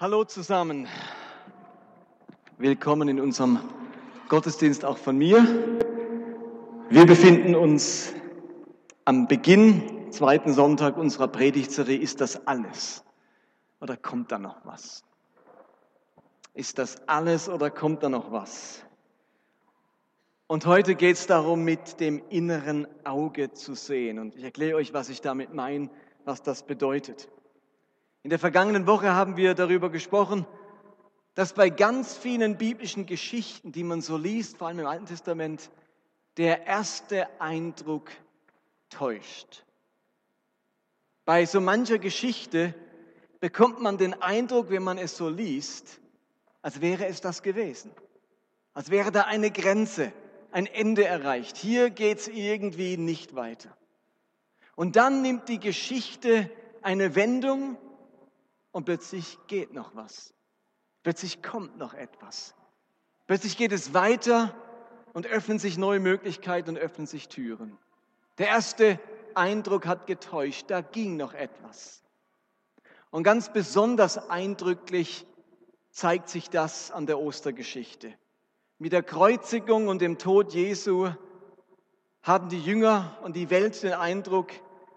Hallo zusammen. Willkommen in unserem Gottesdienst auch von mir. Wir befinden uns am Beginn, zweiten Sonntag unserer Predigtserie. Ist das alles? Oder kommt da noch was? Ist das alles oder kommt da noch was? Und heute geht es darum, mit dem inneren Auge zu sehen. Und ich erkläre euch, was ich damit meine, was das bedeutet. In der vergangenen Woche haben wir darüber gesprochen, dass bei ganz vielen biblischen Geschichten, die man so liest, vor allem im Alten Testament, der erste Eindruck täuscht. Bei so mancher Geschichte bekommt man den Eindruck, wenn man es so liest, als wäre es das gewesen. Als wäre da eine Grenze, ein Ende erreicht. Hier geht es irgendwie nicht weiter. Und dann nimmt die Geschichte eine Wendung und plötzlich geht noch was. Plötzlich kommt noch etwas. Plötzlich geht es weiter und öffnen sich neue Möglichkeiten und öffnen sich Türen. Der erste Eindruck hat getäuscht, da ging noch etwas. Und ganz besonders eindrücklich zeigt sich das an der Ostergeschichte. Mit der Kreuzigung und dem Tod Jesu hatten die Jünger und die Welt den Eindruck,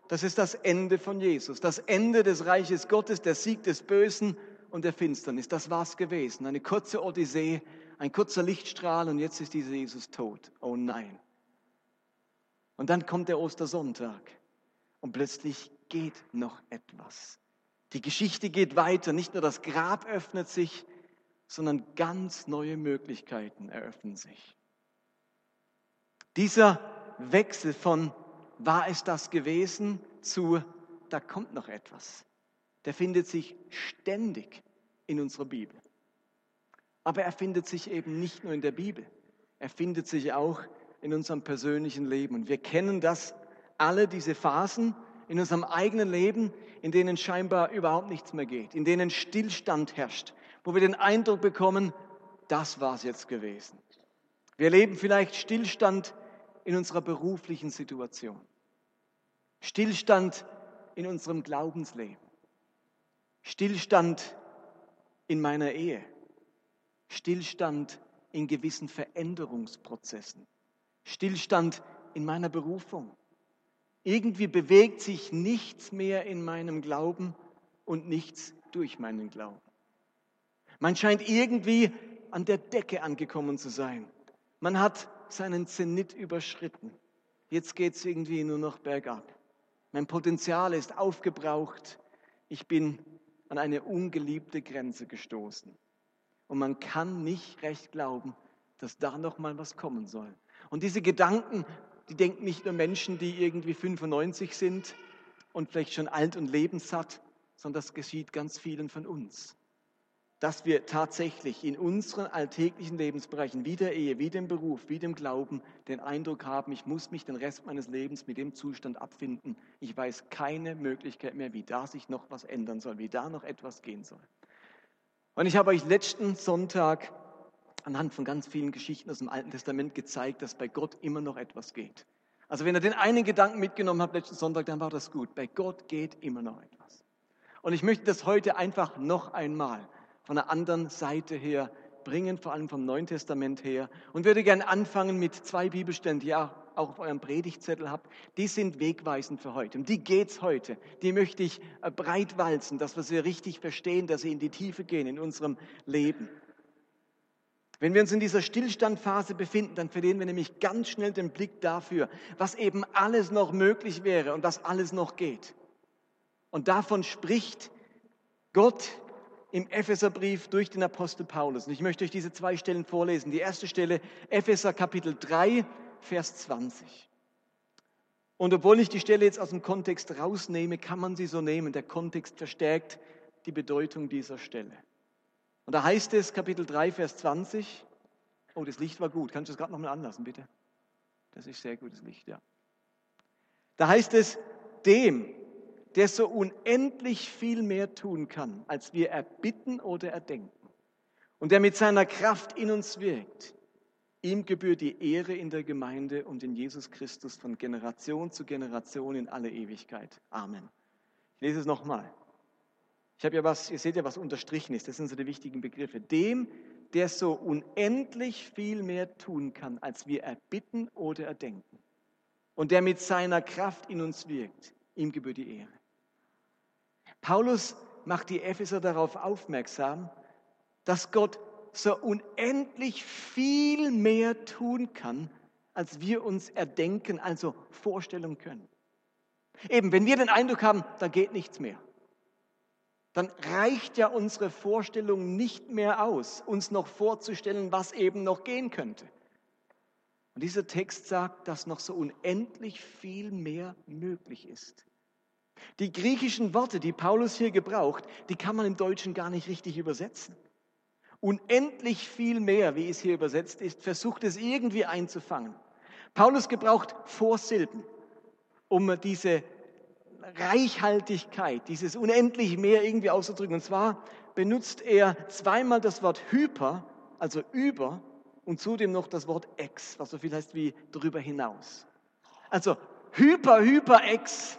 das ist das Ende von Jesus, das Ende des Reiches Gottes, der Sieg des Bösen und der Finsternis. Das war es gewesen. Eine kurze Odyssee, ein kurzer Lichtstrahl und jetzt ist dieser Jesus tot. Oh nein. Und dann kommt der Ostersonntag und plötzlich geht noch etwas. Die Geschichte geht weiter. Nicht nur das Grab öffnet sich, sondern ganz neue Möglichkeiten eröffnen sich. Dieser Wechsel von war es das gewesen zu da kommt noch etwas, der findet sich ständig in unserer Bibel. Aber er findet sich eben nicht nur in der Bibel, er findet sich auch in unserem persönlichen Leben. Und wir kennen das alle, diese Phasen in unserem eigenen Leben, in denen scheinbar überhaupt nichts mehr geht, in denen Stillstand herrscht, wo wir den Eindruck bekommen, das war es jetzt gewesen. Wir erleben vielleicht Stillstand in unserer beruflichen Situation, Stillstand in unserem Glaubensleben, Stillstand in meiner Ehe, Stillstand in gewissen Veränderungsprozessen, Stillstand in meiner Berufung. Irgendwie bewegt sich nichts mehr in meinem Glauben und nichts durch meinen Glauben. Man scheint irgendwie an der Decke angekommen zu sein. Man hat seinen Zenit überschritten. Jetzt geht es irgendwie nur noch bergab. Mein Potenzial ist aufgebraucht. Ich bin an eine ungeliebte Grenze gestoßen. Und man kann nicht recht glauben, dass da noch mal was kommen soll. Und diese Gedanken, die denken nicht nur Menschen, die irgendwie 95 sind und vielleicht schon alt und lebenssatt, sondern das geschieht ganz vielen von uns dass wir tatsächlich in unseren alltäglichen Lebensbereichen, wie der Ehe, wie dem Beruf, wie dem Glauben, den Eindruck haben, ich muss mich den Rest meines Lebens mit dem Zustand abfinden. Ich weiß keine Möglichkeit mehr, wie da sich noch was ändern soll, wie da noch etwas gehen soll. Und ich habe euch letzten Sonntag anhand von ganz vielen Geschichten aus dem Alten Testament gezeigt, dass bei Gott immer noch etwas geht. Also wenn ihr den einen Gedanken mitgenommen habt letzten Sonntag, dann war das gut. Bei Gott geht immer noch etwas. Und ich möchte das heute einfach noch einmal von der anderen Seite her bringen, vor allem vom Neuen Testament her. Und würde gerne anfangen mit zwei Bibelstellen, die ihr auch auf eurem Predigtzettel habt. Die sind wegweisend für heute. Um die geht's heute. Die möchte ich äh, breit walzen, dass wir sie richtig verstehen, dass sie in die Tiefe gehen in unserem Leben. Wenn wir uns in dieser Stillstandphase befinden, dann verlieren wir nämlich ganz schnell den Blick dafür, was eben alles noch möglich wäre und was alles noch geht. Und davon spricht Gott im Epheserbrief durch den Apostel Paulus. Und ich möchte euch diese zwei Stellen vorlesen. Die erste Stelle, Epheser Kapitel 3, Vers 20. Und obwohl ich die Stelle jetzt aus dem Kontext rausnehme, kann man sie so nehmen. Der Kontext verstärkt die Bedeutung dieser Stelle. Und da heißt es, Kapitel 3, Vers 20, oh, das Licht war gut. Kannst du das gerade nochmal anlassen, bitte? Das ist sehr gutes Licht, ja. Da heißt es, dem, der so unendlich viel mehr tun kann, als wir erbitten oder erdenken. Und der mit seiner Kraft in uns wirkt. Ihm gebührt die Ehre in der Gemeinde und in Jesus Christus von Generation zu Generation in alle Ewigkeit. Amen. Ich lese es nochmal. Ich habe ja was, ihr seht ja, was unterstrichen ist. Das sind so die wichtigen Begriffe. Dem, der so unendlich viel mehr tun kann, als wir erbitten oder erdenken. Und der mit seiner Kraft in uns wirkt. Ihm gebührt die Ehre. Paulus macht die Epheser darauf aufmerksam, dass Gott so unendlich viel mehr tun kann, als wir uns erdenken, also vorstellen können. Eben, wenn wir den Eindruck haben, da geht nichts mehr, dann reicht ja unsere Vorstellung nicht mehr aus, uns noch vorzustellen, was eben noch gehen könnte. Und dieser Text sagt, dass noch so unendlich viel mehr möglich ist. Die griechischen Worte, die Paulus hier gebraucht, die kann man im Deutschen gar nicht richtig übersetzen. Unendlich viel mehr, wie es hier übersetzt ist, versucht es irgendwie einzufangen. Paulus gebraucht Vorsilben, um diese Reichhaltigkeit, dieses unendlich mehr irgendwie auszudrücken. Und zwar benutzt er zweimal das Wort hyper, also über, und zudem noch das Wort ex, was so viel heißt wie darüber hinaus. Also hyper, hyper, ex.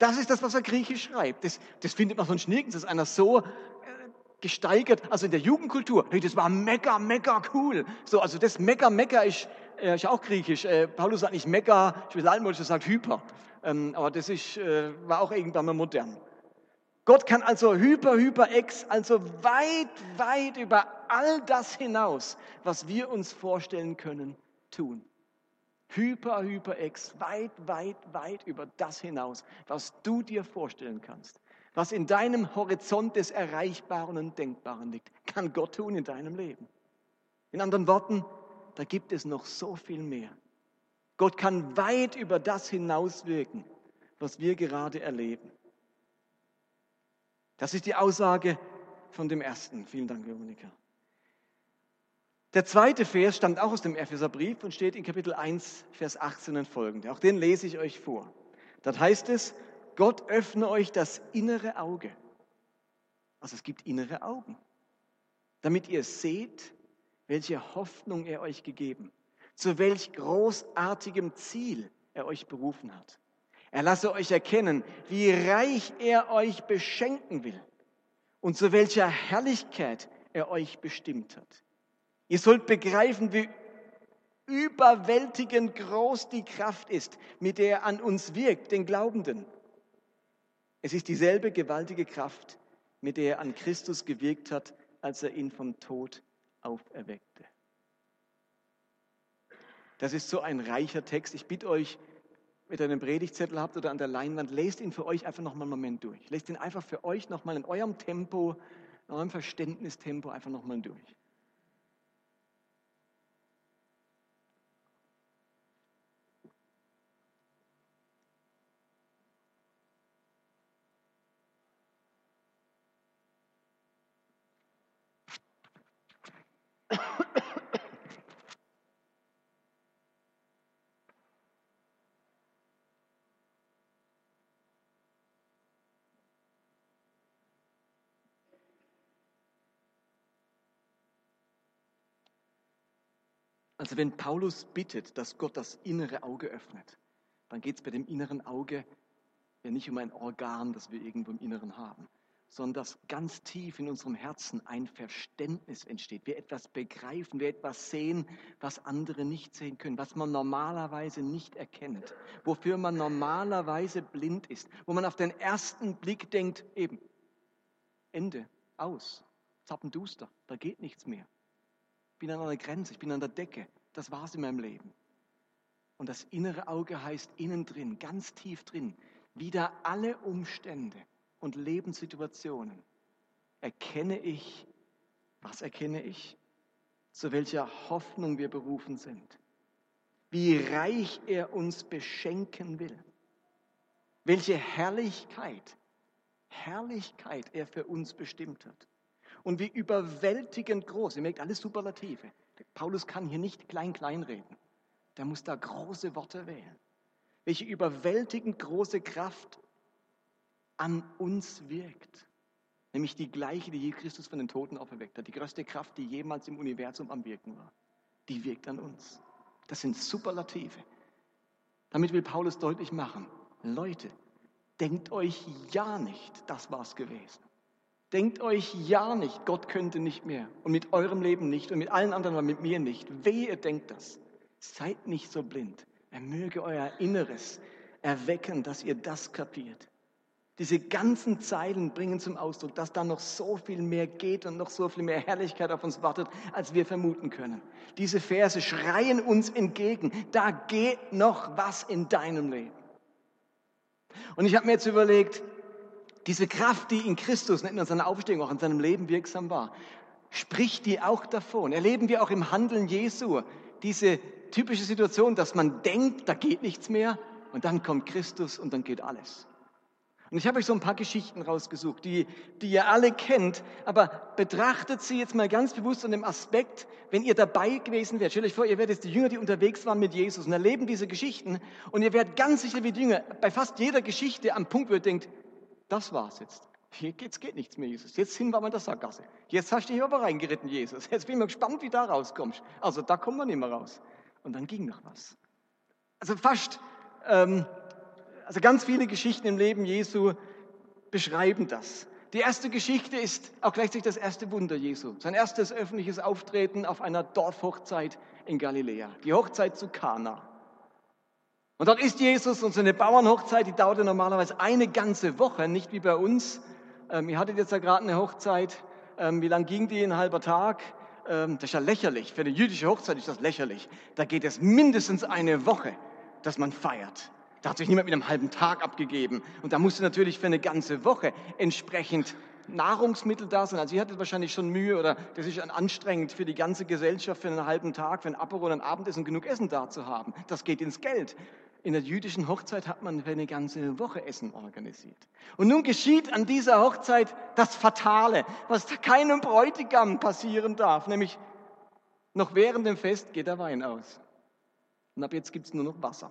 Das ist das, was er griechisch schreibt. Das, das findet man sonst nirgends, dass einer so äh, gesteigert, also in der Jugendkultur, hey, das war mega, mega cool. So, also das mega, mega ist, äh, ist auch griechisch. Äh, Paulus sagt nicht mega, ich will altmodisch, er sagt hyper. Ähm, aber das ist, äh, war auch irgendwann mal modern. Gott kann also hyper, hyper, ex, also weit, weit über all das hinaus, was wir uns vorstellen können, tun. Hyper, hyper, ex, weit, weit, weit über das hinaus, was du dir vorstellen kannst. Was in deinem Horizont des Erreichbaren und Denkbaren liegt, kann Gott tun in deinem Leben. In anderen Worten, da gibt es noch so viel mehr. Gott kann weit über das hinauswirken, was wir gerade erleben. Das ist die Aussage von dem ersten. Vielen Dank, Veronika. Der zweite Vers stammt auch aus dem Epheserbrief und steht in Kapitel 1, Vers 18 und folgende. Auch den lese ich euch vor. Dort heißt es, Gott öffne euch das innere Auge. Also es gibt innere Augen, damit ihr seht, welche Hoffnung er euch gegeben, zu welch großartigem Ziel er euch berufen hat. Er lasse euch erkennen, wie reich er euch beschenken will und zu welcher Herrlichkeit er euch bestimmt hat. Ihr sollt begreifen, wie überwältigend groß die Kraft ist, mit der er an uns wirkt, den Glaubenden. Es ist dieselbe gewaltige Kraft, mit der er an Christus gewirkt hat, als er ihn vom Tod auferweckte. Das ist so ein reicher Text. Ich bitte euch, wenn ihr einen Predigtzettel habt oder an der Leinwand, lest ihn für euch einfach noch mal einen Moment durch. Lest ihn einfach für euch noch mal in eurem Tempo, in eurem Verständnistempo einfach noch mal durch. Also wenn Paulus bittet, dass Gott das innere Auge öffnet, dann geht es bei dem inneren Auge ja nicht um ein Organ, das wir irgendwo im Inneren haben, sondern dass ganz tief in unserem Herzen ein Verständnis entsteht. Wir etwas begreifen, wir etwas sehen, was andere nicht sehen können, was man normalerweise nicht erkennt, wofür man normalerweise blind ist, wo man auf den ersten Blick denkt, eben, Ende, aus, zappenduster, da geht nichts mehr bin an einer Grenze, ich bin an der Decke. Das war es in meinem Leben. Und das innere Auge heißt innen drin, ganz tief drin, wieder alle Umstände und Lebenssituationen erkenne ich, was erkenne ich? Zu welcher Hoffnung wir berufen sind. Wie reich er uns beschenken will. Welche Herrlichkeit, Herrlichkeit er für uns bestimmt hat und wie überwältigend groß. Ihr merkt alles Superlative. Paulus kann hier nicht klein, klein reden. Der muss da große Worte wählen. Welche überwältigend große Kraft an uns wirkt. Nämlich die gleiche, die je Christus von den Toten auferweckt hat. Die größte Kraft, die jemals im Universum am Wirken war. Die wirkt an uns. Das sind Superlative. Damit will Paulus deutlich machen, Leute, denkt euch ja nicht, das war's gewesen. Denkt euch ja nicht, Gott könnte nicht mehr und mit eurem Leben nicht und mit allen anderen, aber mit mir nicht. Wehe, ihr denkt das. Seid nicht so blind. Er möge euer Inneres erwecken, dass ihr das kapiert. Diese ganzen Zeilen bringen zum Ausdruck, dass da noch so viel mehr geht und noch so viel mehr Herrlichkeit auf uns wartet, als wir vermuten können. Diese Verse schreien uns entgegen, da geht noch was in deinem Leben. Und ich habe mir jetzt überlegt, diese Kraft, die in Christus, nicht nur in seiner Aufstehung, auch in seinem Leben wirksam war, spricht die auch davon. Erleben wir auch im Handeln Jesu diese typische Situation, dass man denkt, da geht nichts mehr und dann kommt Christus und dann geht alles. Und ich habe euch so ein paar Geschichten rausgesucht, die, die ihr alle kennt, aber betrachtet sie jetzt mal ganz bewusst an dem Aspekt, wenn ihr dabei gewesen wärt. Stellt euch vor, ihr werdet die Jünger, die unterwegs waren mit Jesus und erleben diese Geschichten und ihr werdet ganz sicher wie die Jünger bei fast jeder Geschichte am Punkt, wo ihr denkt, das war's jetzt. Geht's, geht nichts mehr, Jesus. Jetzt sind wir mal in der Sackgasse. Jetzt hast du dich aber reingeritten, Jesus. Jetzt bin ich mal gespannt, wie da rauskommst. Also da kommen wir nicht mehr raus. Und dann ging noch was. Also fast ähm, also ganz viele Geschichten im Leben Jesu beschreiben das. Die erste Geschichte ist auch gleichzeitig das erste Wunder Jesu. Sein erstes öffentliches Auftreten auf einer Dorfhochzeit in Galiläa. Die Hochzeit zu Kana. Und dort ist Jesus und so eine Bauernhochzeit, die dauerte normalerweise eine ganze Woche, nicht wie bei uns. Ähm, ihr hattet jetzt ja gerade eine Hochzeit. Ähm, wie lang ging die? Ein halber Tag. Ähm, das ist ja lächerlich. Für eine jüdische Hochzeit ist das lächerlich. Da geht es mindestens eine Woche, dass man feiert. Da hat sich niemand mit einem halben Tag abgegeben. Und da musste natürlich für eine ganze Woche entsprechend Nahrungsmittel da sein. Also ihr hattet wahrscheinlich schon Mühe oder das ist anstrengend für die ganze Gesellschaft für einen halben Tag, für ein Apero und ein Abendessen genug Essen da zu haben. Das geht ins Geld. In der jüdischen Hochzeit hat man für eine ganze Woche Essen organisiert. Und nun geschieht an dieser Hochzeit das Fatale, was keinem Bräutigam passieren darf, nämlich noch während dem Fest geht der Wein aus. Und ab jetzt gibt es nur noch Wasser.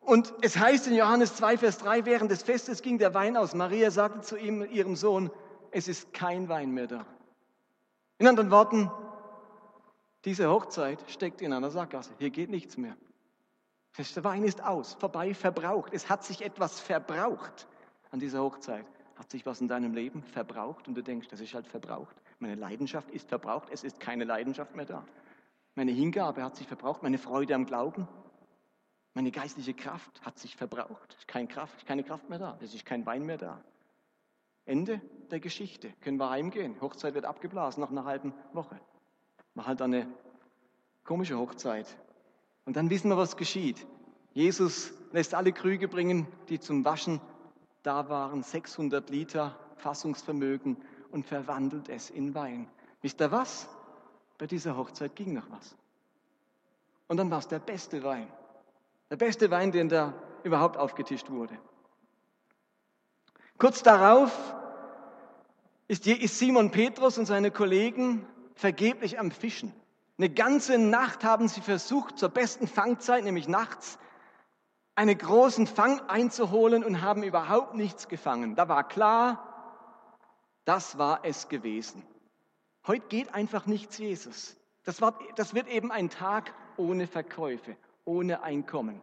Und es heißt in Johannes 2, Vers 3, während des Festes ging der Wein aus. Maria sagte zu ihm, ihrem Sohn, es ist kein Wein mehr da. In anderen Worten, diese Hochzeit steckt in einer Sackgasse. Hier geht nichts mehr. Der Wein ist aus, vorbei, verbraucht. Es hat sich etwas verbraucht an dieser Hochzeit. Hat sich was in deinem Leben verbraucht und du denkst, das ist halt verbraucht. Meine Leidenschaft ist verbraucht, es ist keine Leidenschaft mehr da. Meine Hingabe hat sich verbraucht, meine Freude am Glauben, meine geistliche Kraft hat sich verbraucht. Es ist keine Kraft, keine Kraft mehr da. Es ist kein Wein mehr da. Ende der Geschichte. Können wir heimgehen. Hochzeit wird abgeblasen nach einer halben Woche. War halt eine komische Hochzeit. Und dann wissen wir, was geschieht. Jesus lässt alle Krüge bringen, die zum Waschen da waren, 600 Liter Fassungsvermögen und verwandelt es in Wein. Wisst ihr was? Bei dieser Hochzeit ging noch was. Und dann war es der beste Wein. Der beste Wein, den da überhaupt aufgetischt wurde. Kurz darauf ist Simon Petrus und seine Kollegen vergeblich am Fischen. Eine ganze Nacht haben sie versucht, zur besten Fangzeit, nämlich nachts, einen großen Fang einzuholen und haben überhaupt nichts gefangen. Da war klar, das war es gewesen. Heute geht einfach nichts, Jesus. Das, war, das wird eben ein Tag ohne Verkäufe, ohne Einkommen.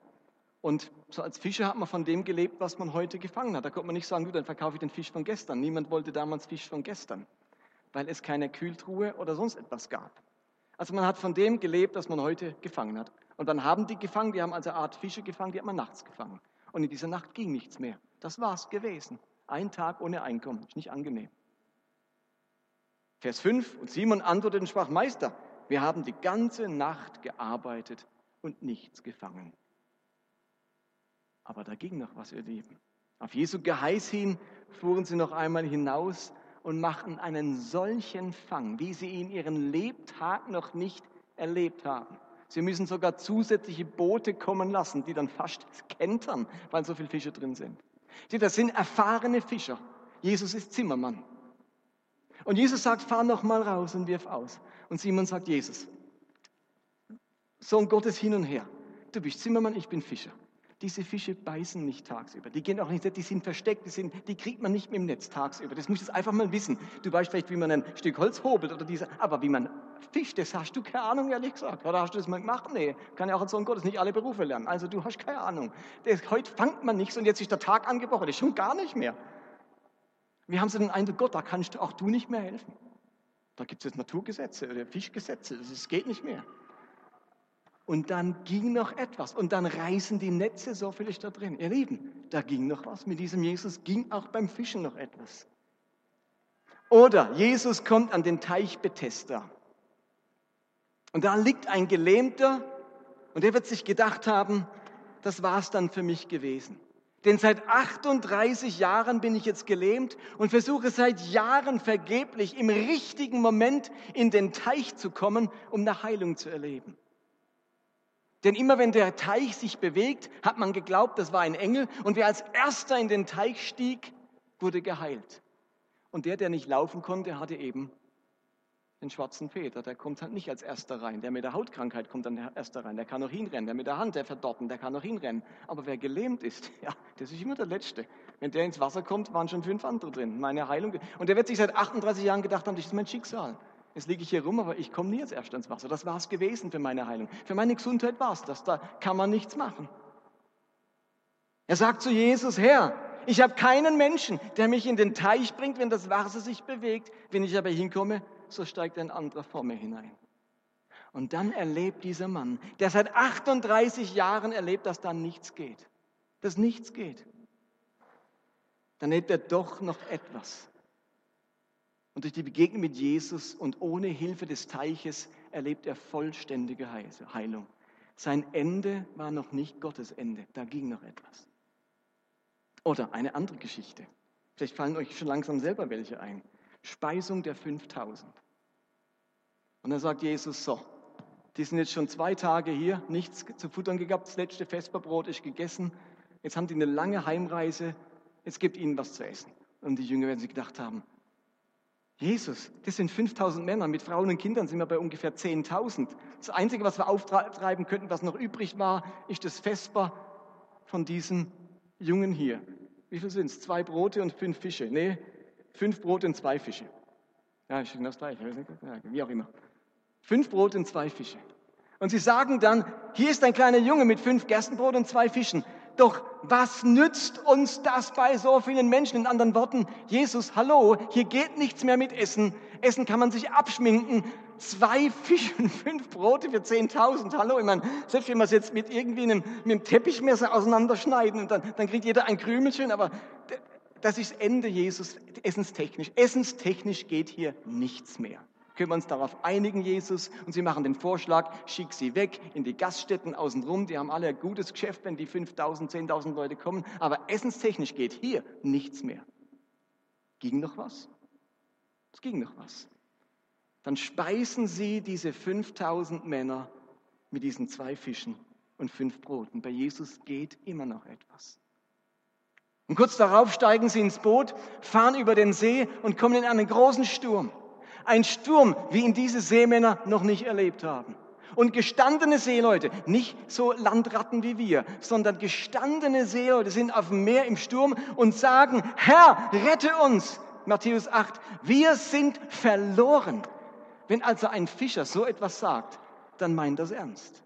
Und so als Fischer hat man von dem gelebt, was man heute gefangen hat. Da konnte man nicht sagen, du, dann verkaufe ich den Fisch von gestern. Niemand wollte damals Fisch von gestern, weil es keine Kühltruhe oder sonst etwas gab. Also man hat von dem gelebt, was man heute gefangen hat. Und dann haben die gefangen, die haben also eine Art Fische gefangen, die hat man nachts gefangen. Und in dieser Nacht ging nichts mehr. Das war's gewesen. Ein Tag ohne Einkommen. Ist nicht angenehm. Vers 5. Und Simon antwortete und sprach, Meister, wir haben die ganze Nacht gearbeitet und nichts gefangen. Aber da ging noch was, ihr Lieben. Auf Jesu Geheiß hin fuhren sie noch einmal hinaus und machten einen solchen Fang, wie sie ihn ihren Lebtag noch nicht erlebt haben. Sie müssen sogar zusätzliche Boote kommen lassen, die dann fast kentern, weil so viele Fische drin sind. Sie, das sind erfahrene Fischer. Jesus ist Zimmermann. Und Jesus sagt, fahr noch mal raus und wirf aus. Und Simon sagt, Jesus, Sohn Gottes hin und her. Du bist Zimmermann, ich bin Fischer. Diese Fische beißen nicht tagsüber. Die gehen auch nicht, die sind versteckt, die, sind, die kriegt man nicht mit dem Netz tagsüber. Das musst du einfach mal wissen. Du weißt vielleicht, wie man ein Stück Holz hobelt oder diese, aber wie man fischt, das hast du keine Ahnung, ehrlich gesagt. Oder hast du das mal gemacht? Nee, kann ja auch ein Sohn Gottes nicht alle Berufe lernen. Also du hast keine Ahnung. Das, heute fangt man nichts und jetzt ist der Tag angebrochen. Das ist schon gar nicht mehr. Wir haben so den Eindruck, Gott, da kannst auch du nicht mehr helfen. Da gibt es jetzt Naturgesetze oder Fischgesetze. Das geht nicht mehr. Und dann ging noch etwas. Und dann reißen die Netze, so viel da drin. Ihr Lieben, da ging noch was. Mit diesem Jesus ging auch beim Fischen noch etwas. Oder Jesus kommt an den Teich Bethesda. Und da liegt ein Gelähmter und der wird sich gedacht haben, das war es dann für mich gewesen. Denn seit 38 Jahren bin ich jetzt gelähmt und versuche seit Jahren vergeblich im richtigen Moment in den Teich zu kommen, um eine Heilung zu erleben. Denn immer wenn der Teich sich bewegt, hat man geglaubt, das war ein Engel. Und wer als erster in den Teich stieg, wurde geheilt. Und der, der nicht laufen konnte, hatte eben den schwarzen Peter. Der kommt halt nicht als erster rein. Der mit der Hautkrankheit kommt dann erster rein. Der kann noch hinrennen. Der mit der Hand, der verdorben, der kann noch hinrennen. Aber wer gelähmt ist, ja, das ist immer der Letzte. Wenn der ins Wasser kommt, waren schon fünf andere drin. Meine Heilung. Und der wird sich seit 38 Jahren gedacht haben, das ist mein Schicksal. Jetzt liege ich hier rum, aber ich komme nie als Erster ins Wasser. Das war es gewesen für meine Heilung. Für meine Gesundheit war es das. Da kann man nichts machen. Er sagt zu Jesus, Herr, ich habe keinen Menschen, der mich in den Teich bringt, wenn das Wasser sich bewegt. Wenn ich aber hinkomme, so steigt ein anderer vor mir hinein. Und dann erlebt dieser Mann, der seit 38 Jahren erlebt, dass da nichts geht. Dass nichts geht. Dann erlebt er doch noch etwas. Und durch die Begegnung mit Jesus und ohne Hilfe des Teiches erlebt er vollständige Heilung. Sein Ende war noch nicht Gottes Ende, da ging noch etwas. Oder eine andere Geschichte. Vielleicht fallen euch schon langsam selber welche ein. Speisung der 5000. Und dann sagt Jesus so, die sind jetzt schon zwei Tage hier, nichts zu futtern gehabt, das letzte Vesperbrot ist gegessen, jetzt haben die eine lange Heimreise, jetzt gibt ihnen was zu essen. Und die Jünger werden sich gedacht haben, Jesus, das sind 5000 Männer, mit Frauen und Kindern sind wir bei ungefähr 10.000. Das Einzige, was wir auftreiben könnten, was noch übrig war, ist das Vesper von diesen Jungen hier. Wie viel sind es? Zwei Brote und fünf Fische. Nee, fünf Brote und zwei Fische. Ja, ist das gleiche, wie auch immer. Fünf Brote und zwei Fische. Und sie sagen dann, hier ist ein kleiner Junge mit fünf Gerstenbrot und zwei Fischen. Doch was nützt uns das bei so vielen Menschen? In anderen Worten, Jesus, hallo, hier geht nichts mehr mit Essen. Essen kann man sich abschminken. Zwei Fische und fünf Brote für 10.000. Hallo, ich meine, selbst wenn wir es jetzt mit irgendwie einem, mit einem Teppichmesser auseinanderschneiden, und dann, dann kriegt jeder ein Krümelchen, aber das ist Ende Jesus, essenstechnisch. Essenstechnisch geht hier nichts mehr. Können wir uns darauf einigen, Jesus? Und sie machen den Vorschlag, schick sie weg in die Gaststätten außenrum. Die haben alle ein gutes Geschäft, wenn die 5.000, 10.000 Leute kommen. Aber essenstechnisch geht hier nichts mehr. Ging noch was? Es ging noch was. Dann speisen sie diese 5.000 Männer mit diesen zwei Fischen und fünf Broten. Bei Jesus geht immer noch etwas. Und kurz darauf steigen sie ins Boot, fahren über den See und kommen in einen großen Sturm. Ein Sturm, wie ihn diese Seemänner noch nicht erlebt haben. Und gestandene Seeleute, nicht so Landratten wie wir, sondern gestandene Seeleute sind auf dem Meer im Sturm und sagen, Herr, rette uns. Matthäus 8, wir sind verloren. Wenn also ein Fischer so etwas sagt, dann meint er es ernst.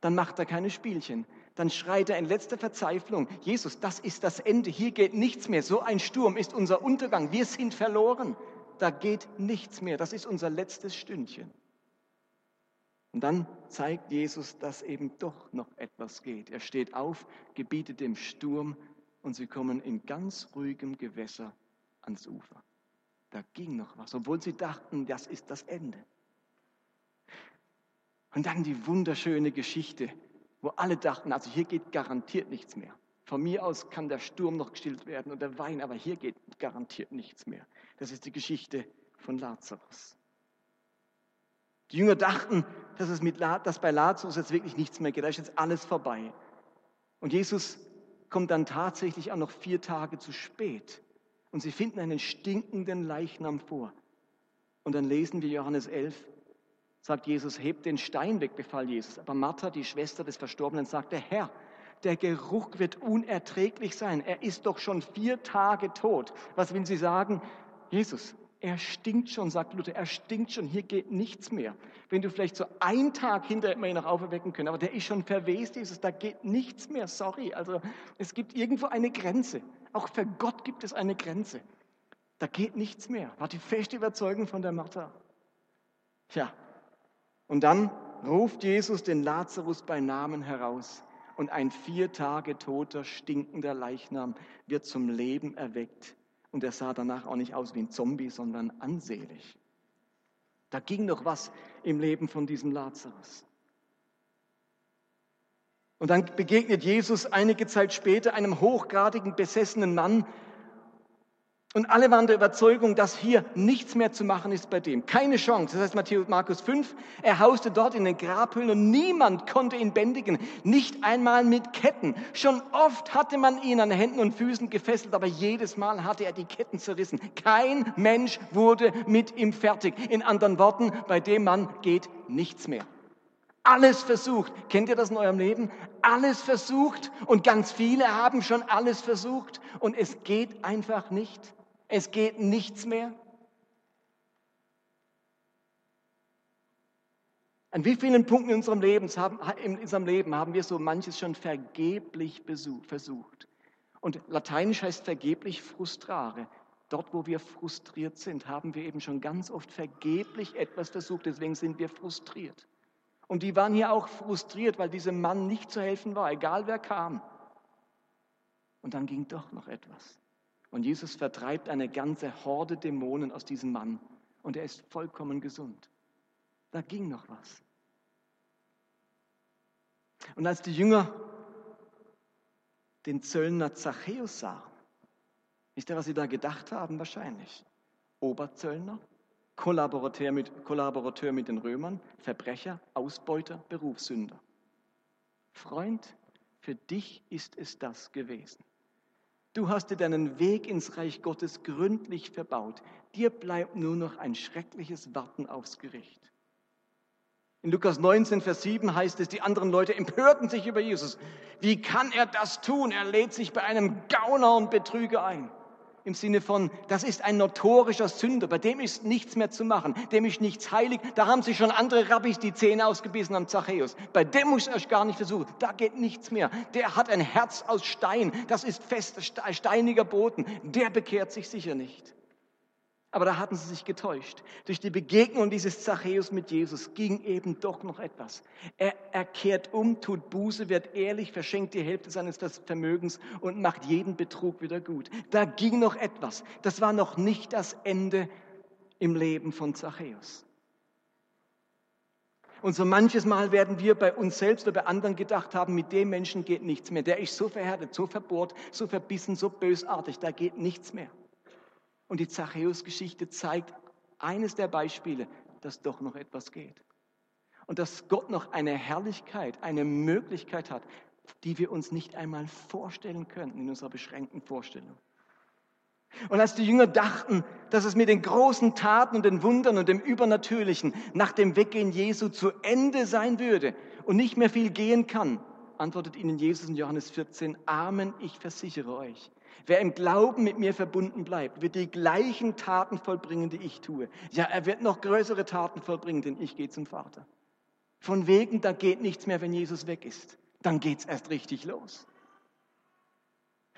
Dann macht er keine Spielchen. Dann schreit er in letzter Verzweiflung, Jesus, das ist das Ende, hier geht nichts mehr. So ein Sturm ist unser Untergang. Wir sind verloren da geht nichts mehr. Das ist unser letztes Stündchen. Und dann zeigt Jesus, dass eben doch noch etwas geht. Er steht auf, gebietet dem Sturm und sie kommen in ganz ruhigem Gewässer ans Ufer. Da ging noch was, obwohl sie dachten, das ist das Ende. Und dann die wunderschöne Geschichte, wo alle dachten, also hier geht garantiert nichts mehr. Von mir aus kann der Sturm noch gestillt werden und der Wein, aber hier geht garantiert nichts mehr. Das ist die Geschichte von Lazarus. Die Jünger dachten, dass, es mit, dass bei Lazarus jetzt wirklich nichts mehr geht. Da ist jetzt alles vorbei. Und Jesus kommt dann tatsächlich auch noch vier Tage zu spät. Und sie finden einen stinkenden Leichnam vor. Und dann lesen wir Johannes 11, sagt Jesus, hebt den Stein weg, befahl Jesus. Aber Martha, die Schwester des Verstorbenen, sagte, Herr, der Geruch wird unerträglich sein. Er ist doch schon vier Tage tot. Was will sie sagen? Jesus, er stinkt schon, sagt Luther, er stinkt schon, hier geht nichts mehr. Wenn du vielleicht so einen Tag hinterher immer noch auferwecken können, aber der ist schon verwest, Jesus, da geht nichts mehr, sorry. Also es gibt irgendwo eine Grenze. Auch für Gott gibt es eine Grenze. Da geht nichts mehr. War die feste Überzeugung von der Martha. Tja, und dann ruft Jesus den Lazarus bei Namen heraus und ein vier Tage toter, stinkender Leichnam wird zum Leben erweckt. Und er sah danach auch nicht aus wie ein Zombie, sondern ansehlich. Da ging noch was im Leben von diesem Lazarus. Und dann begegnet Jesus einige Zeit später einem hochgradigen besessenen Mann, und alle waren der Überzeugung, dass hier nichts mehr zu machen ist bei dem. Keine Chance. Das heißt Matthäus Markus 5, er hauste dort in den Grabhöhlen und niemand konnte ihn bändigen. Nicht einmal mit Ketten. Schon oft hatte man ihn an Händen und Füßen gefesselt, aber jedes Mal hatte er die Ketten zerrissen. Kein Mensch wurde mit ihm fertig. In anderen Worten, bei dem Mann geht nichts mehr. Alles versucht. Kennt ihr das in eurem Leben? Alles versucht und ganz viele haben schon alles versucht und es geht einfach nicht. Es geht nichts mehr. An wie vielen Punkten in unserem, Leben haben, in unserem Leben haben wir so manches schon vergeblich versucht? Und lateinisch heißt vergeblich frustrare. Dort, wo wir frustriert sind, haben wir eben schon ganz oft vergeblich etwas versucht. Deswegen sind wir frustriert. Und die waren hier auch frustriert, weil diesem Mann nicht zu helfen war, egal wer kam. Und dann ging doch noch etwas. Und Jesus vertreibt eine ganze Horde Dämonen aus diesem Mann und er ist vollkommen gesund. Da ging noch was. Und als die Jünger den Zöllner Zachäus sahen, wisst ihr, was sie da gedacht haben? Wahrscheinlich. Oberzöllner, Kollaborateur mit, Kollaborateur mit den Römern, Verbrecher, Ausbeuter, Berufssünder. Freund, für dich ist es das gewesen. Du hast dir deinen Weg ins Reich Gottes gründlich verbaut. Dir bleibt nur noch ein schreckliches Warten aufs Gericht. In Lukas 19, Vers 7 heißt es, die anderen Leute empörten sich über Jesus. Wie kann er das tun? Er lädt sich bei einem Gauner und Betrüger ein im Sinne von, das ist ein notorischer Sünder, bei dem ist nichts mehr zu machen, dem ist nichts heilig. Da haben sich schon andere Rabbis die Zähne ausgebissen am Zachäus. Bei dem muss er gar nicht versuchen, da geht nichts mehr. Der hat ein Herz aus Stein, das ist fester, steiniger Boden, der bekehrt sich sicher nicht. Aber da hatten sie sich getäuscht. Durch die Begegnung dieses Zachäus mit Jesus ging eben doch noch etwas. Er, er kehrt um, tut Buße, wird ehrlich, verschenkt die Hälfte seines Vermögens und macht jeden Betrug wieder gut. Da ging noch etwas. Das war noch nicht das Ende im Leben von Zachäus. Und so manches Mal werden wir bei uns selbst oder bei anderen gedacht haben, mit dem Menschen geht nichts mehr. Der ist so verhärtet, so verbohrt, so verbissen, so bösartig, da geht nichts mehr. Und die Zachäus-Geschichte zeigt eines der Beispiele, dass doch noch etwas geht. Und dass Gott noch eine Herrlichkeit, eine Möglichkeit hat, die wir uns nicht einmal vorstellen könnten in unserer beschränkten Vorstellung. Und als die Jünger dachten, dass es mit den großen Taten und den Wundern und dem Übernatürlichen nach dem Weggehen Jesu zu Ende sein würde und nicht mehr viel gehen kann, antwortet ihnen Jesus in Johannes 14, Amen, ich versichere euch, Wer im Glauben mit mir verbunden bleibt, wird die gleichen Taten vollbringen, die ich tue. Ja, er wird noch größere Taten vollbringen, denn ich gehe zum Vater. Von wegen, da geht nichts mehr, wenn Jesus weg ist. Dann geht's erst richtig los.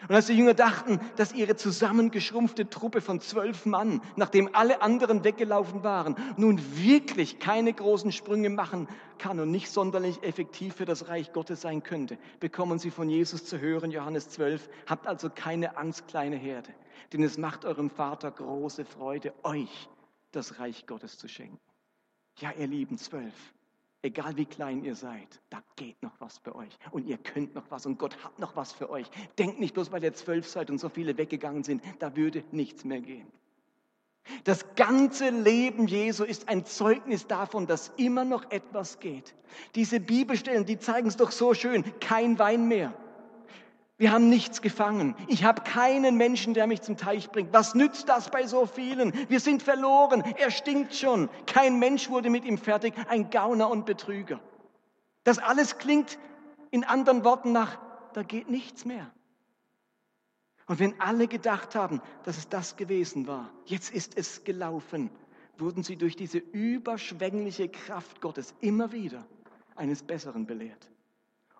Und als die Jünger dachten, dass ihre zusammengeschrumpfte Truppe von zwölf Mann, nachdem alle anderen weggelaufen waren, nun wirklich keine großen Sprünge machen kann und nicht sonderlich effektiv für das Reich Gottes sein könnte, bekommen sie von Jesus zu hören, Johannes 12, habt also keine Angst, kleine Herde, denn es macht eurem Vater große Freude, euch das Reich Gottes zu schenken. Ja, ihr lieben Zwölf, Egal wie klein ihr seid, da geht noch was für euch. Und ihr könnt noch was und Gott hat noch was für euch. Denkt nicht bloß, weil ihr zwölf seid und so viele weggegangen sind, da würde nichts mehr gehen. Das ganze Leben Jesu ist ein Zeugnis davon, dass immer noch etwas geht. Diese Bibelstellen, die zeigen es doch so schön. Kein Wein mehr. Wir haben nichts gefangen. Ich habe keinen Menschen, der mich zum Teich bringt. Was nützt das bei so vielen? Wir sind verloren. Er stinkt schon. Kein Mensch wurde mit ihm fertig. Ein Gauner und Betrüger. Das alles klingt in anderen Worten nach da geht nichts mehr. Und wenn alle gedacht haben, dass es das gewesen war, jetzt ist es gelaufen, wurden sie durch diese überschwängliche Kraft Gottes immer wieder eines Besseren belehrt.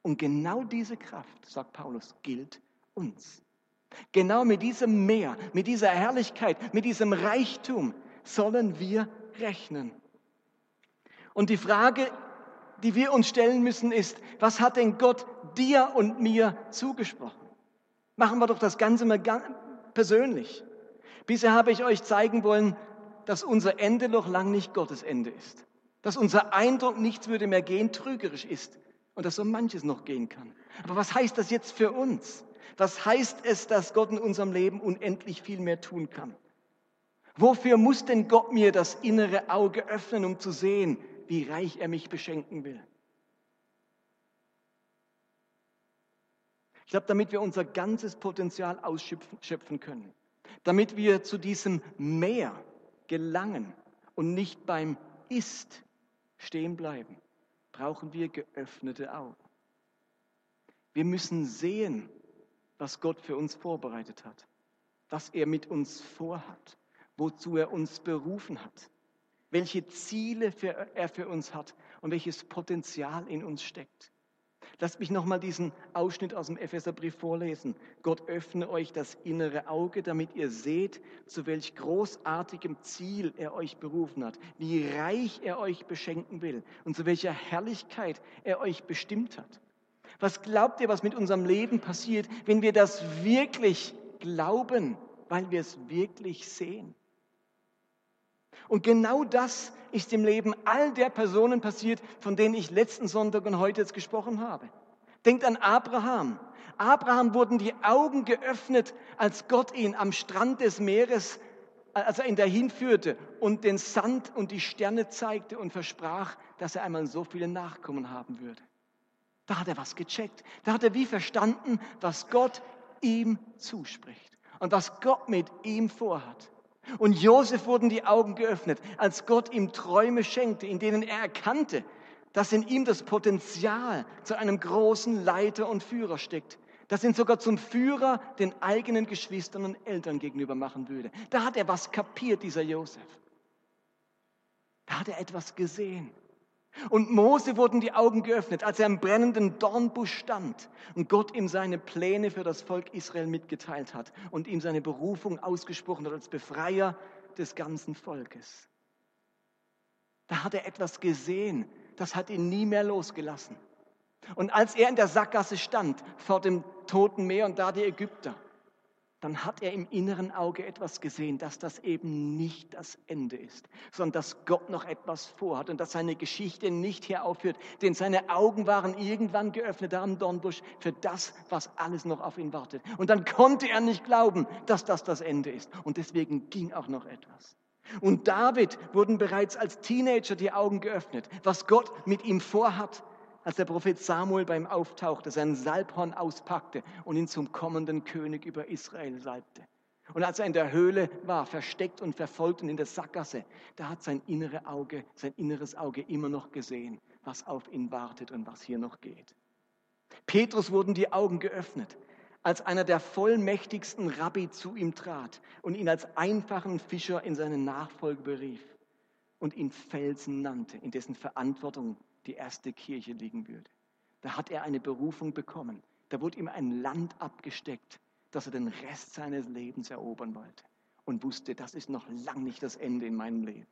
Und genau diese Kraft, sagt Paulus, gilt uns. Genau mit diesem Meer, mit dieser Herrlichkeit, mit diesem Reichtum sollen wir rechnen. Und die Frage, die wir uns stellen müssen, ist, was hat denn Gott dir und mir zugesprochen? Machen wir doch das Ganze mal persönlich. Bisher habe ich euch zeigen wollen, dass unser Ende noch lang nicht Gottes Ende ist. Dass unser Eindruck, nichts würde mehr gehen, trügerisch ist. Und dass so manches noch gehen kann. Aber was heißt das jetzt für uns? Was heißt es, dass Gott in unserem Leben unendlich viel mehr tun kann? Wofür muss denn Gott mir das innere Auge öffnen, um zu sehen, wie reich er mich beschenken will? Ich glaube, damit wir unser ganzes Potenzial ausschöpfen können, damit wir zu diesem Meer gelangen und nicht beim Ist stehen bleiben, brauchen wir geöffnete Augen. Wir müssen sehen, was Gott für uns vorbereitet hat, was er mit uns vorhat, wozu er uns berufen hat, welche Ziele er für uns hat und welches Potenzial in uns steckt. Lasst mich nochmal diesen Ausschnitt aus dem Epheserbrief vorlesen. Gott öffne euch das innere Auge, damit ihr seht, zu welch großartigem Ziel er euch berufen hat, wie reich er euch beschenken will und zu welcher Herrlichkeit er euch bestimmt hat. Was glaubt ihr, was mit unserem Leben passiert, wenn wir das wirklich glauben, weil wir es wirklich sehen? Und genau das ist im Leben all der Personen passiert, von denen ich letzten Sonntag und heute jetzt gesprochen habe. Denkt an Abraham. Abraham wurden die Augen geöffnet, als Gott ihn am Strand des Meeres, als er ihn dahin führte und den Sand und die Sterne zeigte und versprach, dass er einmal so viele Nachkommen haben würde. Da hat er was gecheckt. Da hat er wie verstanden, was Gott ihm zuspricht und was Gott mit ihm vorhat. Und Josef wurden die Augen geöffnet, als Gott ihm Träume schenkte, in denen er erkannte, dass in ihm das Potenzial zu einem großen Leiter und Führer steckt, das ihn sogar zum Führer den eigenen Geschwistern und Eltern gegenüber machen würde. Da hat er was kapiert, dieser Josef. Da hat er etwas gesehen. Und Mose wurden die Augen geöffnet, als er im brennenden Dornbusch stand und Gott ihm seine Pläne für das Volk Israel mitgeteilt hat und ihm seine Berufung ausgesprochen hat als Befreier des ganzen Volkes. Da hat er etwas gesehen, das hat ihn nie mehr losgelassen. Und als er in der Sackgasse stand vor dem Toten Meer und da die Ägypter, dann hat er im inneren Auge etwas gesehen, dass das eben nicht das Ende ist, sondern dass Gott noch etwas vorhat und dass seine Geschichte nicht hier aufhört, denn seine Augen waren irgendwann geöffnet da am Dornbusch für das, was alles noch auf ihn wartet. Und dann konnte er nicht glauben, dass das das Ende ist. Und deswegen ging auch noch etwas. Und David wurden bereits als Teenager die Augen geöffnet, was Gott mit ihm vorhat, als der Prophet Samuel beim auftauchte, sein Salbhorn auspackte und ihn zum kommenden König über Israel salbte. Und als er in der Höhle war, versteckt und verfolgt und in der Sackgasse, da hat sein innere Auge, sein inneres Auge immer noch gesehen, was auf ihn wartet und was hier noch geht. Petrus wurden die Augen geöffnet, als einer der vollmächtigsten Rabbi zu ihm trat und ihn als einfachen Fischer in seine Nachfolge berief und ihn Felsen nannte, in dessen Verantwortung die erste Kirche liegen würde. Da hat er eine Berufung bekommen. Da wurde ihm ein Land abgesteckt, das er den Rest seines Lebens erobern wollte und wusste, das ist noch lang nicht das Ende in meinem Leben.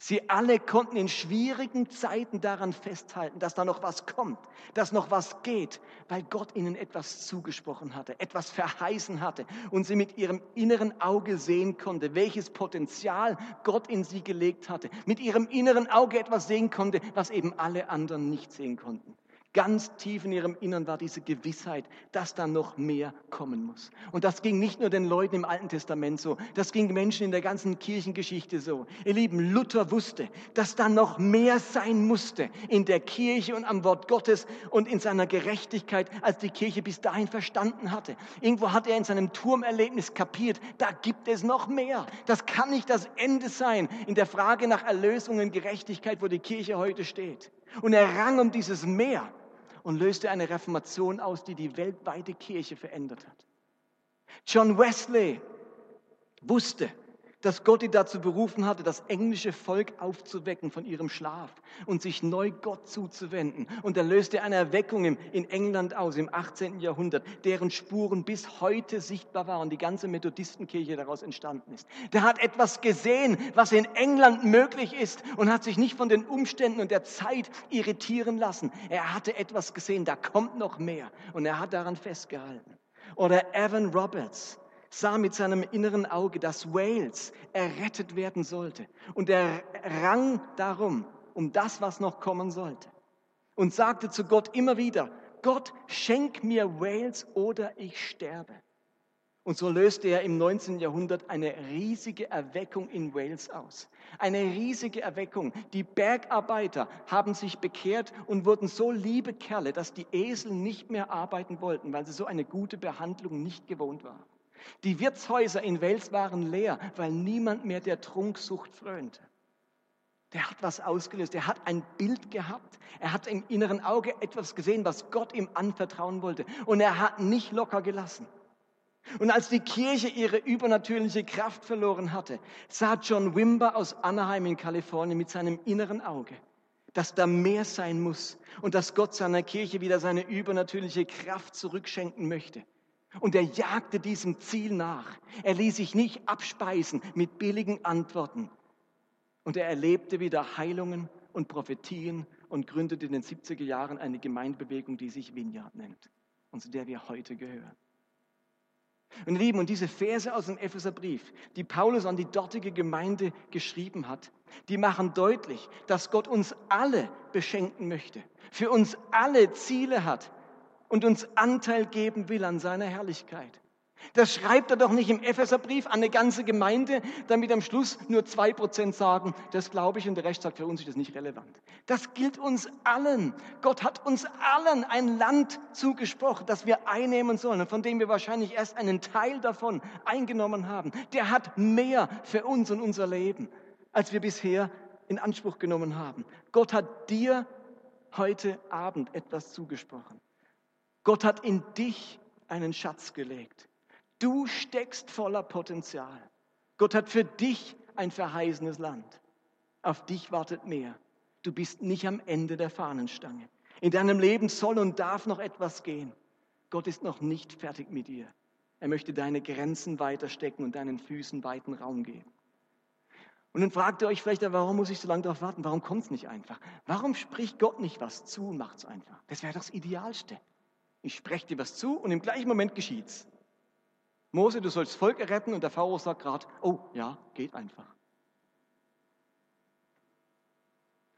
Sie alle konnten in schwierigen Zeiten daran festhalten, dass da noch was kommt, dass noch was geht, weil Gott ihnen etwas zugesprochen hatte, etwas verheißen hatte und sie mit ihrem inneren Auge sehen konnte, welches Potenzial Gott in sie gelegt hatte, mit ihrem inneren Auge etwas sehen konnte, was eben alle anderen nicht sehen konnten. Ganz tief in ihrem Innern war diese Gewissheit, dass da noch mehr kommen muss. Und das ging nicht nur den Leuten im Alten Testament so, das ging Menschen in der ganzen Kirchengeschichte so. Ihr Lieben, Luther wusste, dass da noch mehr sein musste in der Kirche und am Wort Gottes und in seiner Gerechtigkeit, als die Kirche bis dahin verstanden hatte. Irgendwo hat er in seinem Turmerlebnis kapiert, da gibt es noch mehr. Das kann nicht das Ende sein in der Frage nach Erlösung und Gerechtigkeit, wo die Kirche heute steht. Und er rang um dieses Meer. und löste eine Reformation aus, die die weltweite Kirche verändert hat. John Wesley wusste, dass Gott ihn dazu berufen hatte, das englische Volk aufzuwecken von ihrem Schlaf und sich neu Gott zuzuwenden. Und er löste eine Erweckung in England aus im 18. Jahrhundert, deren Spuren bis heute sichtbar waren, die ganze Methodistenkirche daraus entstanden ist. Der hat etwas gesehen, was in England möglich ist und hat sich nicht von den Umständen und der Zeit irritieren lassen. Er hatte etwas gesehen, da kommt noch mehr und er hat daran festgehalten. Oder Evan Roberts, sah mit seinem inneren Auge, dass Wales errettet werden sollte. Und er rang darum, um das, was noch kommen sollte. Und sagte zu Gott immer wieder, Gott, schenk mir Wales oder ich sterbe. Und so löste er im 19. Jahrhundert eine riesige Erweckung in Wales aus. Eine riesige Erweckung. Die Bergarbeiter haben sich bekehrt und wurden so liebe Kerle, dass die Esel nicht mehr arbeiten wollten, weil sie so eine gute Behandlung nicht gewohnt waren. Die Wirtshäuser in Wels waren leer, weil niemand mehr der Trunksucht frönte. Der hat was ausgelöst. Er hat ein Bild gehabt. Er hat im inneren Auge etwas gesehen, was Gott ihm anvertrauen wollte. Und er hat nicht locker gelassen. Und als die Kirche ihre übernatürliche Kraft verloren hatte, sah John Wimber aus Anaheim in Kalifornien mit seinem inneren Auge, dass da mehr sein muss und dass Gott seiner Kirche wieder seine übernatürliche Kraft zurückschenken möchte. Und er jagte diesem Ziel nach. Er ließ sich nicht abspeisen mit billigen Antworten. Und er erlebte wieder Heilungen und Prophetien und gründete in den 70er Jahren eine Gemeindebewegung, die sich Vineyard nennt und zu der wir heute gehören. Und Lieben, und diese Verse aus dem Epheserbrief, die Paulus an die dortige Gemeinde geschrieben hat, die machen deutlich, dass Gott uns alle beschenken möchte, für uns alle Ziele hat, und uns Anteil geben will an seiner Herrlichkeit. Das schreibt er doch nicht im Epheserbrief an eine ganze Gemeinde, damit am Schluss nur zwei Prozent sagen, das glaube ich und der Rest sagt, für uns ist das nicht relevant. Das gilt uns allen. Gott hat uns allen ein Land zugesprochen, das wir einnehmen sollen und von dem wir wahrscheinlich erst einen Teil davon eingenommen haben. Der hat mehr für uns und unser Leben, als wir bisher in Anspruch genommen haben. Gott hat dir heute Abend etwas zugesprochen. Gott hat in dich einen Schatz gelegt. Du steckst voller Potenzial. Gott hat für dich ein verheißenes Land. Auf dich wartet mehr. Du bist nicht am Ende der Fahnenstange. In deinem Leben soll und darf noch etwas gehen. Gott ist noch nicht fertig mit dir. Er möchte deine Grenzen weiter stecken und deinen Füßen weiten Raum geben. Und dann fragt ihr euch vielleicht, warum muss ich so lange darauf warten? Warum kommt es nicht einfach? Warum spricht Gott nicht was zu und macht es einfach? Das wäre das Idealste. Ich spreche dir was zu und im gleichen Moment geschieht's. Mose, du sollst Volk retten und der Pharao sagt gerade, oh ja, geht einfach.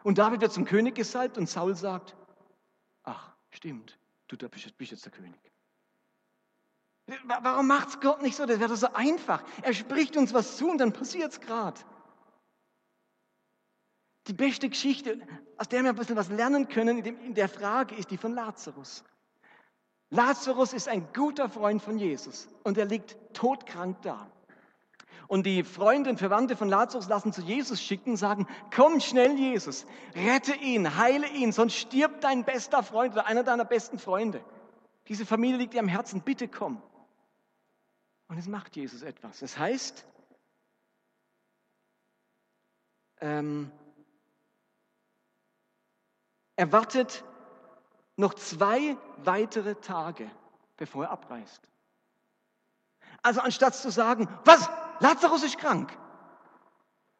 Und David wird zum König gesalbt und Saul sagt, ach, stimmt, du bist jetzt der König. Warum macht's Gott nicht so? Das wäre doch so einfach. Er spricht uns was zu und dann passiert's gerade. Die beste Geschichte, aus der wir ein bisschen was lernen können in der Frage, ist die von Lazarus. Lazarus ist ein guter Freund von Jesus und er liegt todkrank da. Und die Freunde und Verwandte von Lazarus lassen zu Jesus schicken und sagen, komm schnell Jesus, rette ihn, heile ihn, sonst stirbt dein bester Freund oder einer deiner besten Freunde. Diese Familie liegt dir am Herzen, bitte komm. Und es macht Jesus etwas. Das heißt, ähm, er wartet noch zwei weitere Tage, bevor er abreist. Also anstatt zu sagen, was, Lazarus ist krank.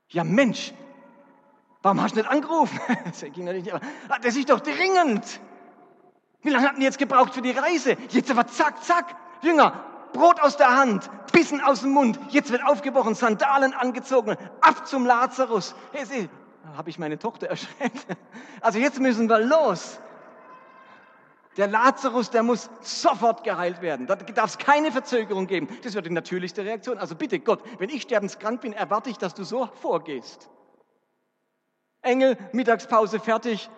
Ja Mensch, warum hast du nicht angerufen? das ging natürlich nicht, das ist doch dringend. Wie lange hatten die jetzt gebraucht für die Reise? Jetzt aber zack, zack, Jünger, Brot aus der Hand, Bissen aus dem Mund, jetzt wird aufgebrochen, Sandalen angezogen, ab zum Lazarus. Da habe ich meine Tochter erschreckt. Also jetzt müssen wir los. Der Lazarus, der muss sofort geheilt werden. Da darf es keine Verzögerung geben. Das wird die natürlichste Reaktion. Also bitte Gott, wenn ich sterbenskrank bin, erwarte ich, dass du so vorgehst. Engel, Mittagspause fertig,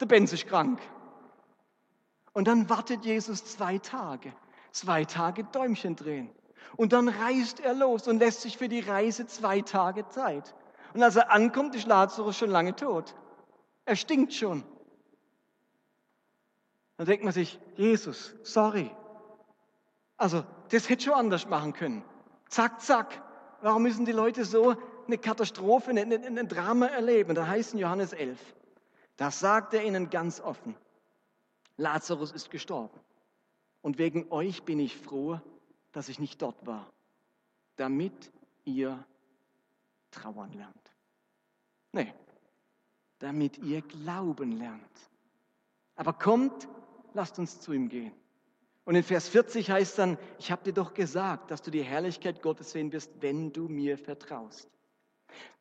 der Benz ist krank. Und dann wartet Jesus zwei Tage. Zwei Tage Däumchen drehen. Und dann reist er los und lässt sich für die Reise zwei Tage Zeit. Und als er ankommt, ist Lazarus schon lange tot. Er stinkt schon. Dann denkt man sich, Jesus, sorry. Also, das hätte schon anders machen können. Zack, zack. Warum müssen die Leute so eine Katastrophe, ein, ein, ein Drama erleben? Da heißt in Johannes 11, da sagt er ihnen ganz offen, Lazarus ist gestorben. Und wegen euch bin ich froh, dass ich nicht dort war, damit ihr trauern lernt. Nee, damit ihr glauben lernt. Aber kommt, lasst uns zu ihm gehen. Und in Vers 40 heißt dann, ich habe dir doch gesagt, dass du die Herrlichkeit Gottes sehen wirst, wenn du mir vertraust.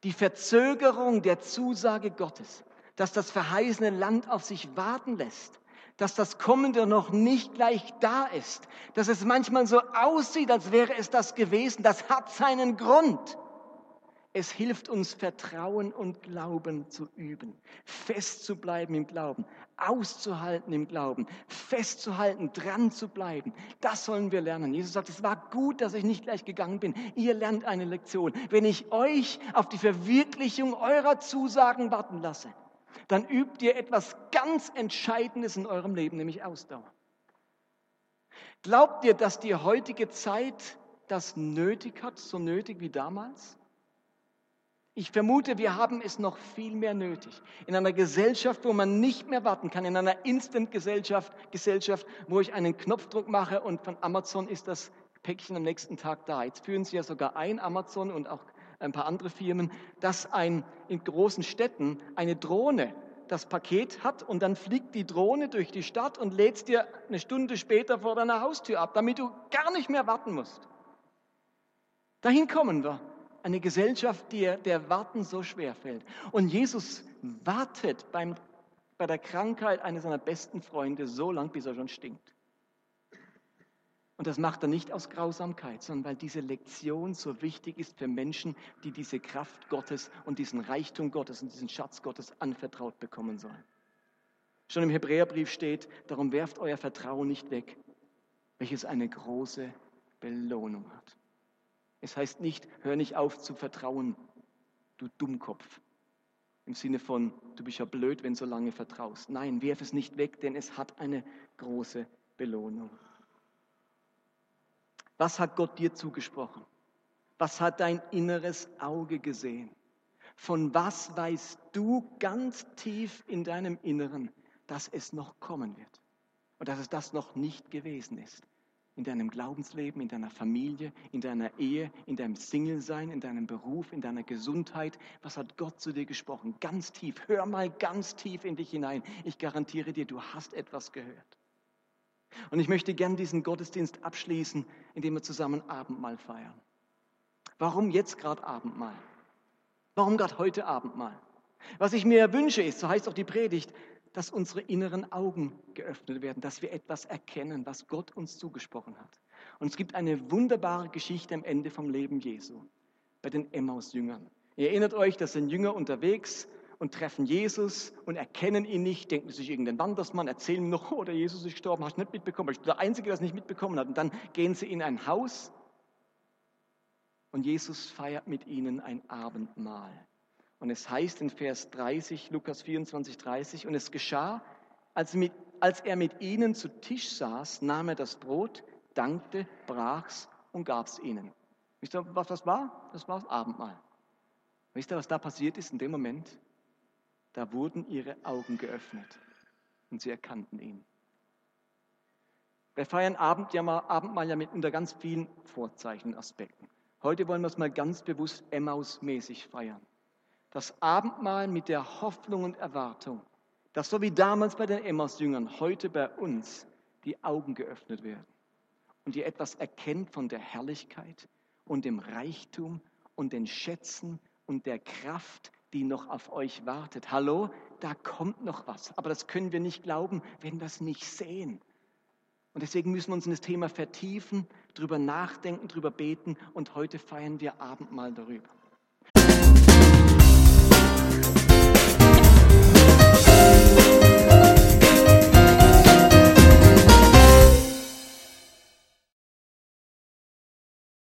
Die Verzögerung der Zusage Gottes, dass das verheißene Land auf sich warten lässt, dass das Kommende noch nicht gleich da ist, dass es manchmal so aussieht, als wäre es das gewesen, das hat seinen Grund. Es hilft uns, Vertrauen und Glauben zu üben, festzubleiben im Glauben, auszuhalten im Glauben, festzuhalten, dran zu bleiben. Das sollen wir lernen. Jesus sagt, es war gut, dass ich nicht gleich gegangen bin. Ihr lernt eine Lektion. Wenn ich euch auf die Verwirklichung eurer Zusagen warten lasse, dann übt ihr etwas ganz Entscheidendes in eurem Leben, nämlich Ausdauer. Glaubt ihr, dass die heutige Zeit das nötig hat, so nötig wie damals? Ich vermute, wir haben es noch viel mehr nötig. In einer Gesellschaft, wo man nicht mehr warten kann, in einer Instant-Gesellschaft, Gesellschaft, wo ich einen Knopfdruck mache und von Amazon ist das Päckchen am nächsten Tag da. Jetzt führen sie ja sogar ein, Amazon und auch ein paar andere Firmen, dass ein, in großen Städten eine Drohne das Paket hat und dann fliegt die Drohne durch die Stadt und lädt es dir eine Stunde später vor deiner Haustür ab, damit du gar nicht mehr warten musst. Dahin kommen wir eine Gesellschaft, der, der Warten so schwer fällt. Und Jesus wartet beim, bei der Krankheit eines seiner besten Freunde so lang, bis er schon stinkt. Und das macht er nicht aus Grausamkeit, sondern weil diese Lektion so wichtig ist für Menschen, die diese Kraft Gottes und diesen Reichtum Gottes und diesen Schatz Gottes anvertraut bekommen sollen. Schon im Hebräerbrief steht, darum werft euer Vertrauen nicht weg, welches eine große Belohnung hat. Es heißt nicht, hör nicht auf zu vertrauen, du Dummkopf. Im Sinne von, du bist ja blöd, wenn du so lange vertraust. Nein, werf es nicht weg, denn es hat eine große Belohnung. Was hat Gott dir zugesprochen? Was hat dein inneres Auge gesehen? Von was weißt du ganz tief in deinem Inneren, dass es noch kommen wird und dass es das noch nicht gewesen ist? In deinem Glaubensleben, in deiner Familie, in deiner Ehe, in deinem Single-Sein, in deinem Beruf, in deiner Gesundheit. Was hat Gott zu dir gesprochen? Ganz tief. Hör mal ganz tief in dich hinein. Ich garantiere dir, du hast etwas gehört. Und ich möchte gern diesen Gottesdienst abschließen, indem wir zusammen Abendmahl feiern. Warum jetzt gerade Abendmahl? Warum gerade heute Abendmahl? Was ich mir wünsche ist, so heißt auch die Predigt, dass unsere inneren Augen geöffnet werden, dass wir etwas erkennen, was Gott uns zugesprochen hat. Und es gibt eine wunderbare Geschichte am Ende vom Leben Jesu bei den Emmaus-Jüngern. Ihr erinnert euch, dass sind Jünger unterwegs und treffen Jesus und erkennen ihn nicht, denken sich irgendein Wandersmann, erzählen ihm noch, oh, der Jesus ist gestorben, hast du nicht mitbekommen. Ich bin der Einzige, der es nicht mitbekommen hat. Und dann gehen sie in ein Haus und Jesus feiert mit ihnen ein Abendmahl. Und es heißt in Vers 30, Lukas 24, 30, und es geschah, als, mit, als er mit ihnen zu Tisch saß, nahm er das Brot, dankte, brach's und gab's ihnen. Wisst ihr, was das war? Das war das Abendmahl. Wisst ihr, was da passiert ist in dem Moment? Da wurden ihre Augen geöffnet und sie erkannten ihn. Wir feiern Abendmahl ja mit unter ganz vielen Vorzeichen und Aspekten. Heute wollen wir es mal ganz bewusst Emmaus-mäßig feiern das Abendmahl mit der Hoffnung und Erwartung, dass so wie damals bei den Emmaus-Jüngern heute bei uns die Augen geöffnet werden und ihr etwas erkennt von der Herrlichkeit und dem Reichtum und den Schätzen und der Kraft, die noch auf euch wartet. Hallo, da kommt noch was, aber das können wir nicht glauben, wenn wir es nicht sehen. Und deswegen müssen wir uns in das Thema vertiefen, drüber nachdenken, drüber beten und heute feiern wir Abendmahl darüber.